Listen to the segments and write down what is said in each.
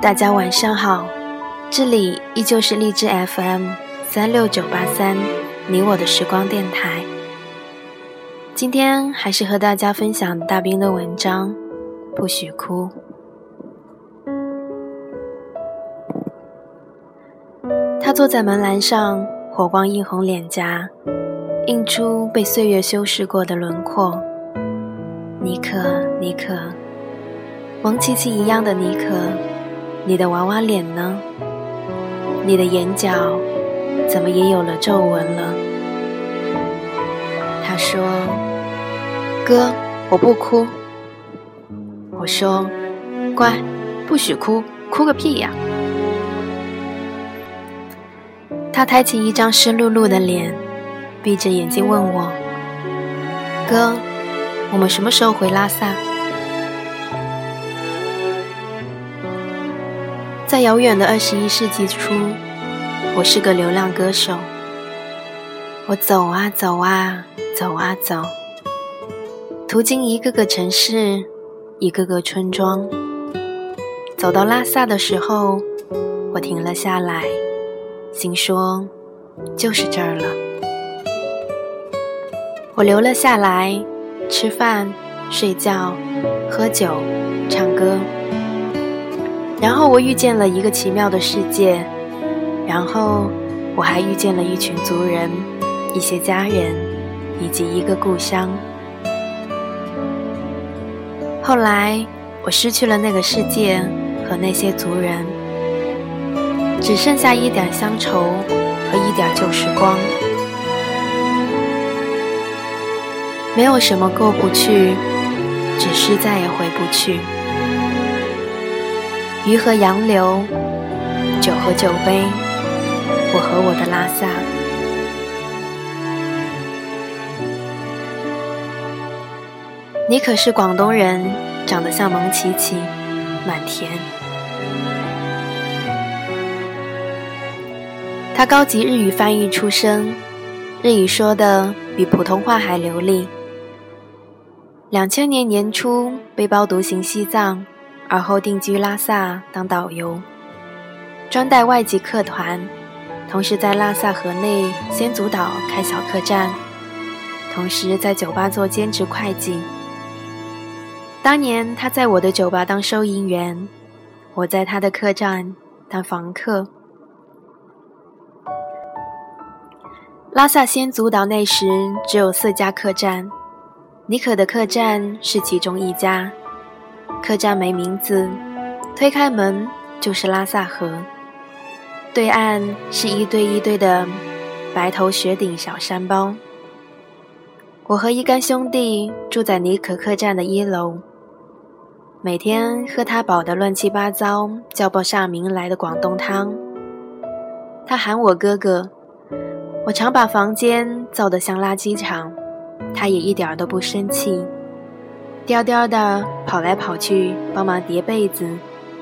大家晚上好，这里依旧是荔枝 FM 三六九八三，你我的时光电台。今天还是和大家分享大兵的文章，不许哭。他坐在门栏上，火光映红脸颊，映出被岁月修饰过的轮廓。尼克，尼克，蒙奇奇一样的尼克，你的娃娃脸呢？你的眼角怎么也有了皱纹了？他说：“哥，我不哭。”我说：“乖，不许哭，哭个屁呀！”他抬起一张湿漉漉的脸，闭着眼睛问我：“哥，我们什么时候回拉萨？”在遥远的二十一世纪初，我是个流浪歌手。我走啊走啊走啊走，途经一个个城市，一个个村庄。走到拉萨的时候，我停了下来。心说：“就是这儿了。”我留了下来，吃饭、睡觉、喝酒、唱歌。然后我遇见了一个奇妙的世界，然后我还遇见了一群族人、一些家人，以及一个故乡。后来我失去了那个世界和那些族人。只剩下一点乡愁和一点旧时光，没有什么过不去，只是再也回不去。鱼和杨柳，酒和酒杯，我和我的拉萨。你可是广东人，长得像蒙奇奇，满甜。他高级日语翻译出身，日语说的比普通话还流利。两千年年初背包独行西藏，而后定居拉萨当导游，专带外籍客团，同时在拉萨河内仙足岛开小客栈，同时在酒吧做兼职会计。当年他在我的酒吧当收银员，我在他的客栈当房客。拉萨仙足岛那时只有四家客栈，尼可的客栈是其中一家。客栈没名字，推开门就是拉萨河，对岸是一堆一堆的白头雪顶小山包。我和一干兄弟住在尼可客栈的一楼，每天喝他煲的乱七八糟、叫不上名来的广东汤。他喊我哥哥。我常把房间造得像垃圾场，他也一点都不生气，颠颠的跑来跑去帮忙叠被子、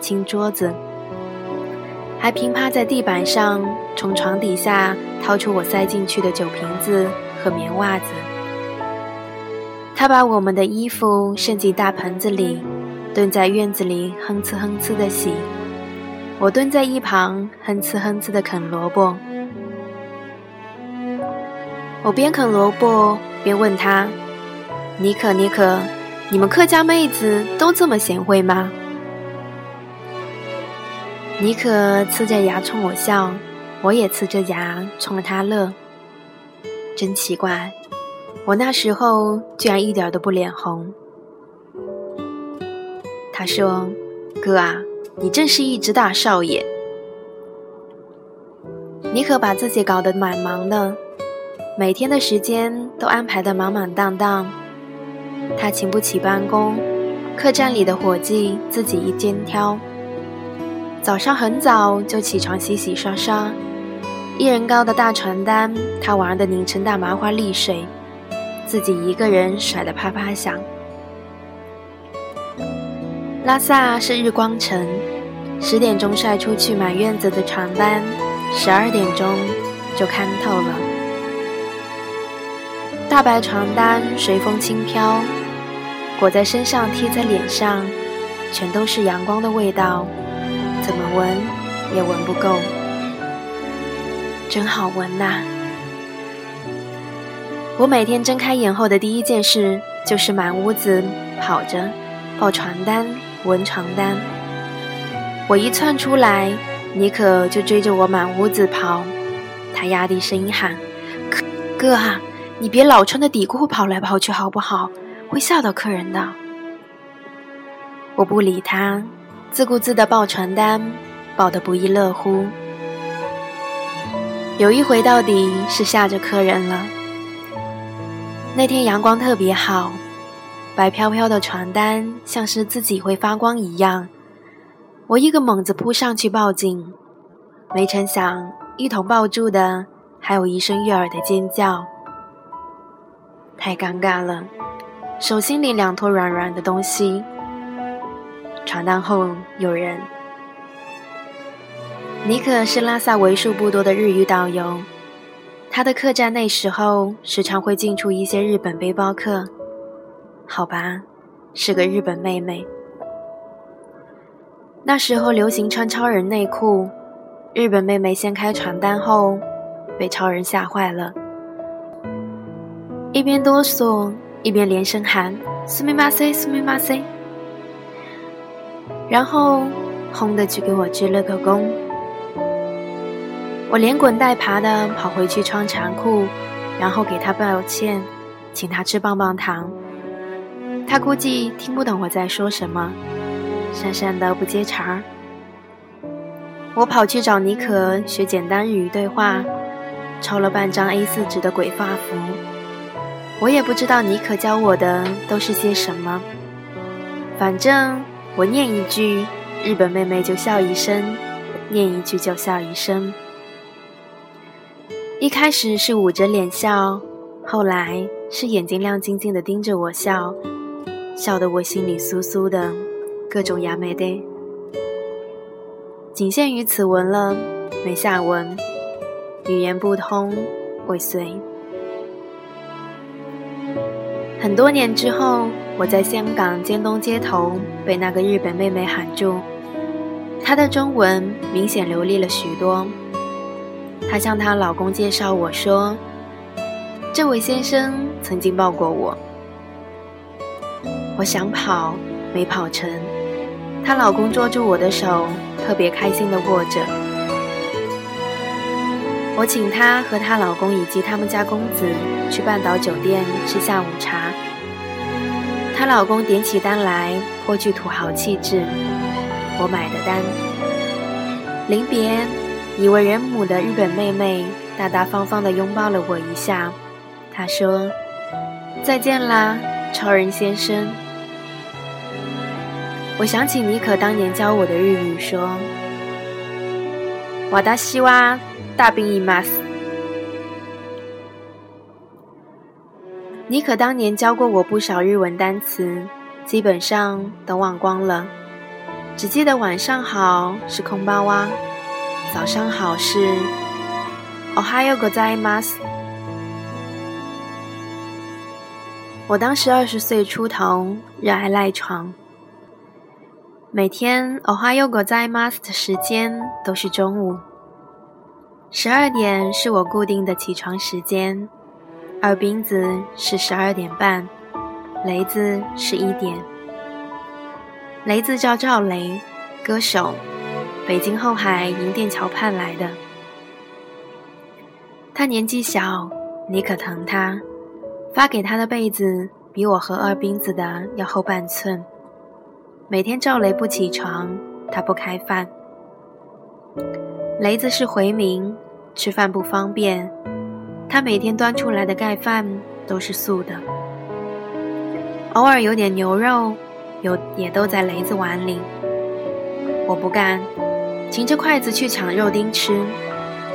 清桌子，还平趴在地板上，从床底下掏出我塞进去的酒瓶子和棉袜子。他把我们的衣服盛进大盆子里，蹲在院子里哼哧哼哧的洗，我蹲在一旁哼哧哼哧的啃萝卜。我边啃萝卜边问他：“尼可，尼可，你们客家妹子都这么贤惠吗？”尼可呲着牙冲我笑，我也呲着牙冲着他乐。真奇怪，我那时候居然一点都不脸红。他说：“哥啊，你真是一只大少爷。”尼可把自己搞得蛮忙的。每天的时间都安排得满满当当，他请不起班工，客栈里的伙计自己一肩挑。早上很早就起床洗洗刷刷，一人高的大床单他玩得拧成大麻花沥水，自己一个人甩得啪啪响。拉萨是日光城，十点钟晒出去满院子的床单，十二点钟就看透了。大白床单随风轻飘，裹在身上贴在脸上，全都是阳光的味道，怎么闻也闻不够，真好闻呐！我每天睁开眼后的第一件事就是满屋子跑着，抱床单、闻床单。我一窜出来，尼可就追着我满屋子跑。他压低声音喊：“哥啊，你别老穿着底裤跑来跑去好不好？会吓到客人的。”我不理他，自顾自地抱传单，抱得不亦乐乎。有一回到底是吓着客人了。那天阳光特别好，白飘飘的传单像是自己会发光一样。我一个猛子扑上去抱紧，没成想一同抱住的还有一声悦耳的尖叫。太尴尬了，手心里两坨软软的东西。传单后有人。尼可是拉萨为数不多的日语导游。他的客栈那时候时常会进出一些日本背包客，好吧，是个日本妹妹。那时候流行穿超人内裤，日本妹妹掀开传单后，被超人吓坏了，一边哆嗦一边连声喊“苏密马塞，苏密马塞”，然后轰的去给我鞠了个躬。我连滚带爬的跑回去穿长裤，然后给他道歉，请他吃棒棒糖。他估计听不懂我在说什么，讪讪的不接茬儿。我跑去找尼可学简单日语对话，抄了半张 A4 纸的鬼画符。我也不知道你可教我的都是些什么，反正我念一句，日本妹妹就笑一声；念一句就笑一声。一开始是捂着脸笑，后来是眼睛亮晶晶的盯着我笑，笑得我心里酥酥的，各种牙没得。仅限于此文了，没下文。语言不通，未遂。很多年之后，我在香港尖东街头被那个日本妹妹喊住，她的中文明显流利了许多。她向她老公介绍我说：“这位先生曾经抱过我。”我想跑，没跑成。她老公捉住我的手，特别开心地握着。我请她和她老公以及他们家公子去半岛酒店吃下午茶。她老公点起单来，颇具土豪气质。我买的单。临别。以为人母的日本妹妹大大方方地拥抱了我一下，她说：“再见啦，超人先生。”我想起尼可当年教我的日语，说：“瓦达西哇大病一马斯。”尼可当年教过我不少日文单词，基本上都忘光了，只记得晚上好是空巴哇。早上好，是 Ohayo gozaimasu。我当时二十岁出头，热爱赖床。每天 Ohayo gozaimasu 的时间都是中午，十二点是我固定的起床时间，二斌子是十二点半，雷子是一点。雷子叫赵雷，歌手。北京后海银锭桥畔来的，他年纪小，你可疼他，发给他的被子比我和二斌子的要厚半寸。每天赵雷不起床，他不开饭。雷子是回民，吃饭不方便，他每天端出来的盖饭都是素的，偶尔有点牛肉，有也都在雷子碗里。我不干。擎着筷子去抢肉丁吃，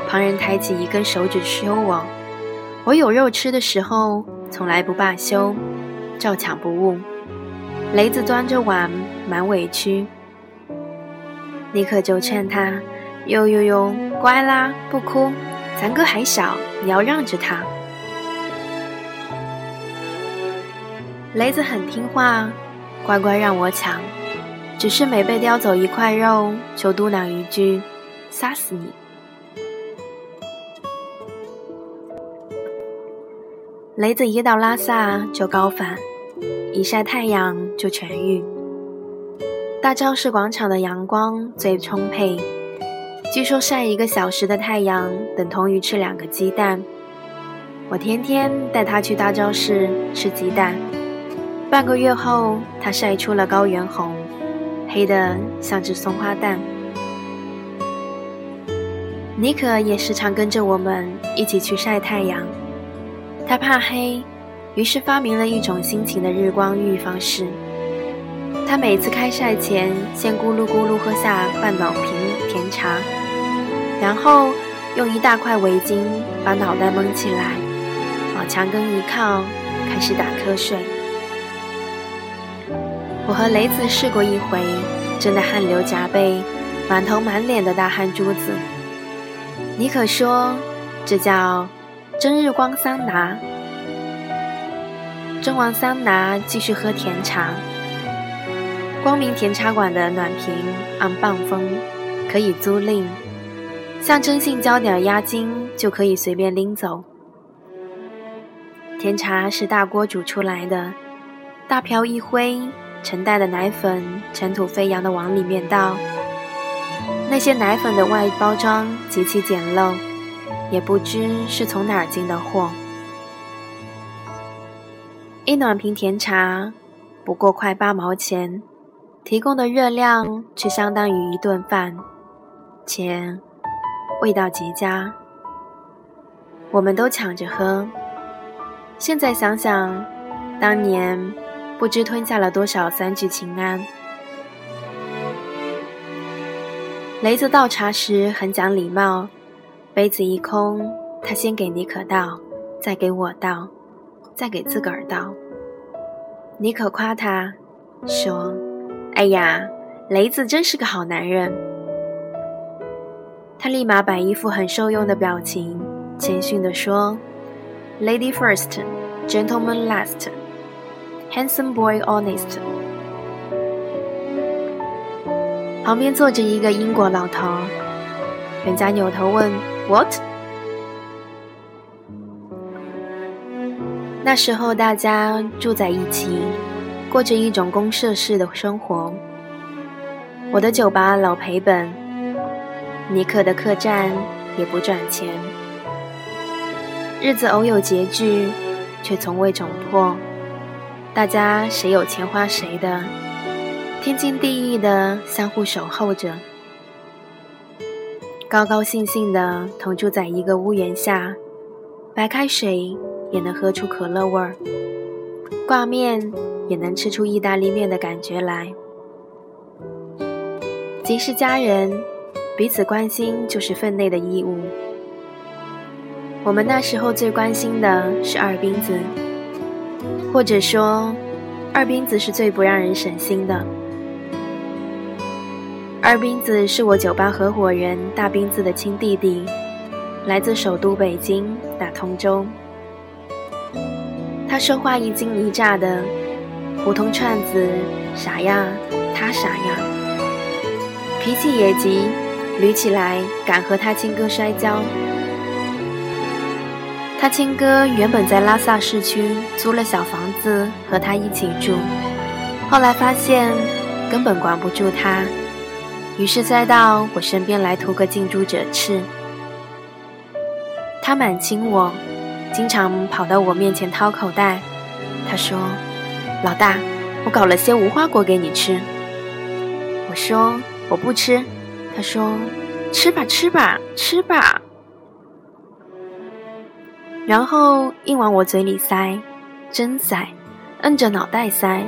旁人抬起一根手指羞我。我有肉吃的时候，从来不罢休，照抢不误。雷子端着碗，蛮委屈。尼克就劝他：“呦呦呦，乖啦，不哭，咱哥还小，你要让着他。”雷子很听话，乖乖让我抢。只是每被叼走一块肉，就嘟囔一句：“杀死你。”雷子一到拉萨就高反，一晒太阳就痊愈。大昭寺广场的阳光最充沛，据说晒一个小时的太阳等同于吃两个鸡蛋。我天天带他去大昭寺吃鸡蛋，半个月后他晒出了高原红，黑的像只松花蛋。尼可也时常跟着我们一起去晒太阳。他怕黑，于是发明了一种新型的日光浴方式。他每次开晒前，先咕噜咕噜喝下半脑瓶甜茶，然后用一大块围巾把脑袋蒙起来，往墙根一靠，开始打瞌睡。我和雷子试过一回，真的汗流浃背，满头满脸的大汗珠子。尼可说，这叫。蒸日光桑拿，蒸完桑拿继续喝甜茶。光明甜茶馆的暖瓶按半分，可以租赁，象征性交点押金就可以随便拎走。甜茶是大锅煮出来的，大瓢一挥，成袋的奶粉尘土飞扬的往里面倒。那些奶粉的外包装极其简陋。也不知是从哪儿进的货。一暖瓶甜茶不过快八毛钱，提供的热量却相当于一顿饭，且味道极佳。我们都抢着喝。现在想想，当年不知吞下了多少三聚氰胺。雷子倒茶时很讲礼貌。杯子一空，他先给尼可倒，再给我倒，再给自个儿倒。尼可夸他，说：“哎呀，雷子真是个好男人。”他立马摆一副很受用的表情，谦逊地说：“Lady first, gentleman last, handsome boy honest。”旁边坐着一个英国老头，人家扭头问。What？那时候大家住在一起，过着一种公社式的生活。我的酒吧老赔本，尼克的客栈也不赚钱，日子偶有拮据，却从未窘迫。大家谁有钱花谁的，天经地义的相互守候着。高高兴兴的同住在一个屋檐下，白开水也能喝出可乐味儿，挂面也能吃出意大利面的感觉来。即是家人，彼此关心就是分内的义务。我们那时候最关心的是二斌子，或者说，二斌子是最不让人省心的。二斌子是我酒吧合伙人大斌子的亲弟弟，来自首都北京，打通州。他说话一惊一乍的，胡同串子啥样，他啥样。脾气也急，捋起来敢和他亲哥摔跤。他亲哥原本在拉萨市区租了小房子和他一起住，后来发现根本管不住他。于是栽到我身边来图个近朱者赤。他蛮亲我，经常跑到我面前掏口袋。他说：“老大，我搞了些无花果给你吃。”我说：“我不吃。”他说：“吃吧，吃吧，吃吧。”然后硬往我嘴里塞，真塞，摁着脑袋塞，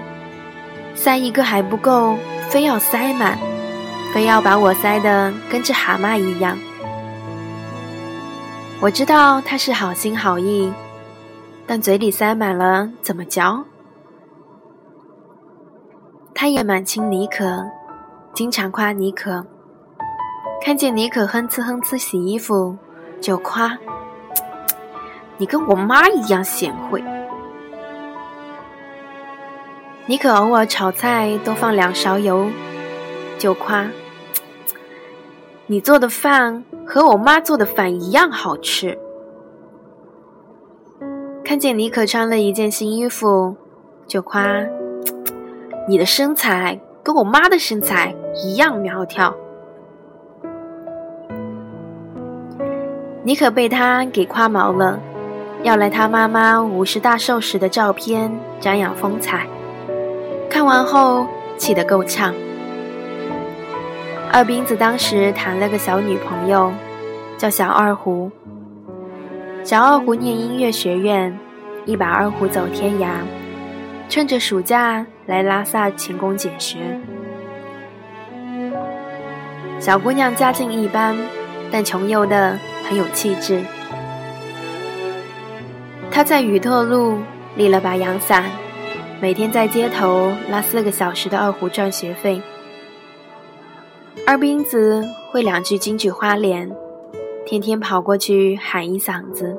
塞一个还不够，非要塞满。非要把我塞得跟只蛤蟆一样。我知道他是好心好意，但嘴里塞满了怎么嚼？他也蛮亲妮可，经常夸妮可。看见妮可哼哧哼哧洗衣服，就夸：“你跟我妈一样贤惠。”妮可偶尔炒菜多放两勺油。就夸：“你做的饭和我妈做的饭一样好吃。”看见妮可穿了一件新衣服，就夸：“你的身材跟我妈的身材一样苗条。”你可被他给夸毛了，要来他妈妈五十大寿时的照片瞻仰风采。看完后气得够呛。二斌子当时谈了个小女朋友，叫小二胡。小二胡念音乐学院，一把二胡走天涯，趁着暑假来拉萨勤工俭学。小姑娘家境一般，但穷游的很有气质。他在宇特路立了把阳伞。每天在街头拉四个小时的二胡赚学费，二斌子会两句京剧花脸，天天跑过去喊一嗓子。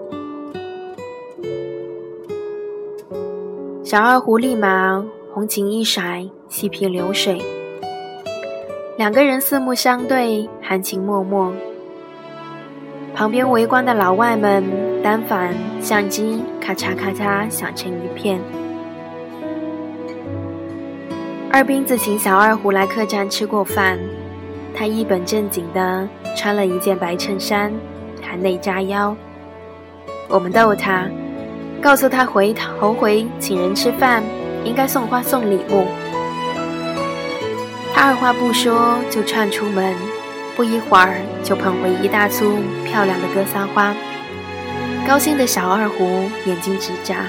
小二胡立马红琴一甩，细皮流水，两个人四目相对，含情脉脉。旁边围观的老外们单反相机咔嚓咔嚓响成一片。二斌子请小二胡来客栈吃过饭，他一本正经的穿了一件白衬衫，还内扎腰。我们逗他，告诉他回头回请人吃饭应该送花送礼物。他二话不说就窜出门，不一会儿就捧回一大簇漂亮的格桑花，高兴的小二胡眼睛直眨。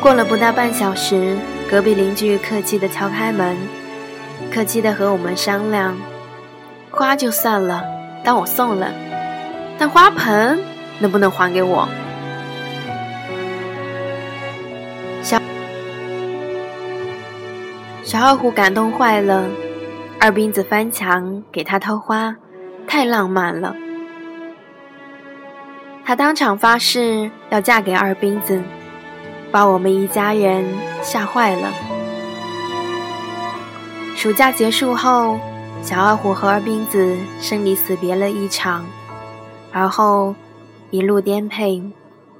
过了不到半小时，隔壁邻居客气的敲开门，客气的和我们商量：花就算了，当我送了，但花盆能不能还给我？小小二胡感动坏了，二斌子翻墙给他偷花，太浪漫了。他当场发誓要嫁给二斌子。把我们一家人吓坏了。暑假结束后，小二虎和二斌子生离死别了一场，而后一路颠沛，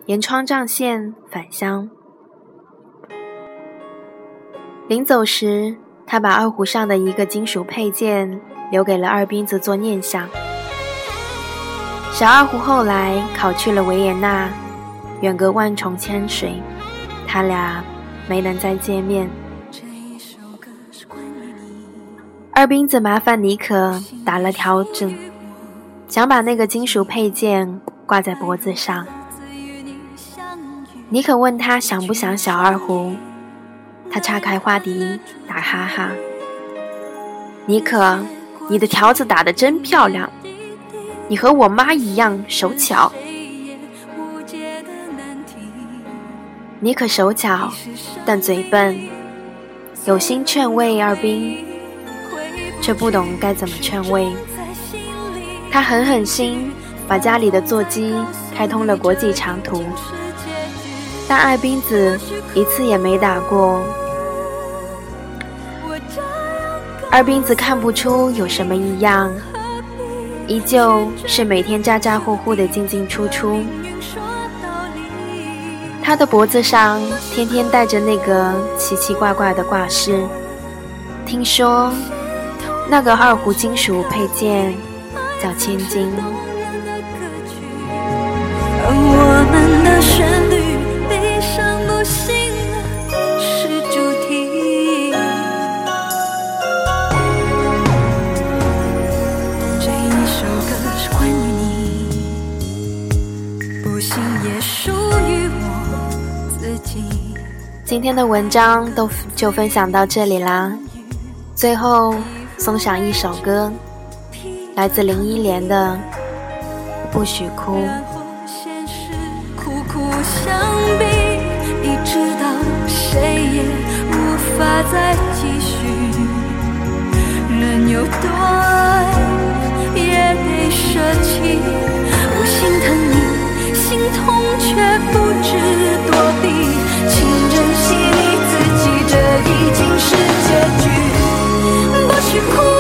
沿川藏线返乡。临走时，他把二胡上的一个金属配件留给了二斌子做念想。小二胡后来考去了维也纳，远隔万重千水。他俩没能再见面。二斌子麻烦妮可打了条针，想把那个金属配件挂在脖子上。妮可问他想不想小二胡，他叉开花笛打哈哈。妮可，你的条子打得真漂亮，你和我妈一样手巧。妮可手巧，但嘴笨，有心劝慰二兵，却不懂该怎么劝慰。他狠狠心把家里的座机开通了国际长途，但爱兵子一次也没打过。二斌子看不出有什么异样，依旧是每天咋咋呼呼的进进出出。他的脖子上天天戴着那个奇奇怪怪的挂饰，听说那个二胡金属配件叫千金。我们的旋律悲伤不息今天的文章都就分享到这里啦。最后送上一首歌，来自林忆莲的《不许哭》。有短也得舍弃，我心疼你，心痛却不知。you?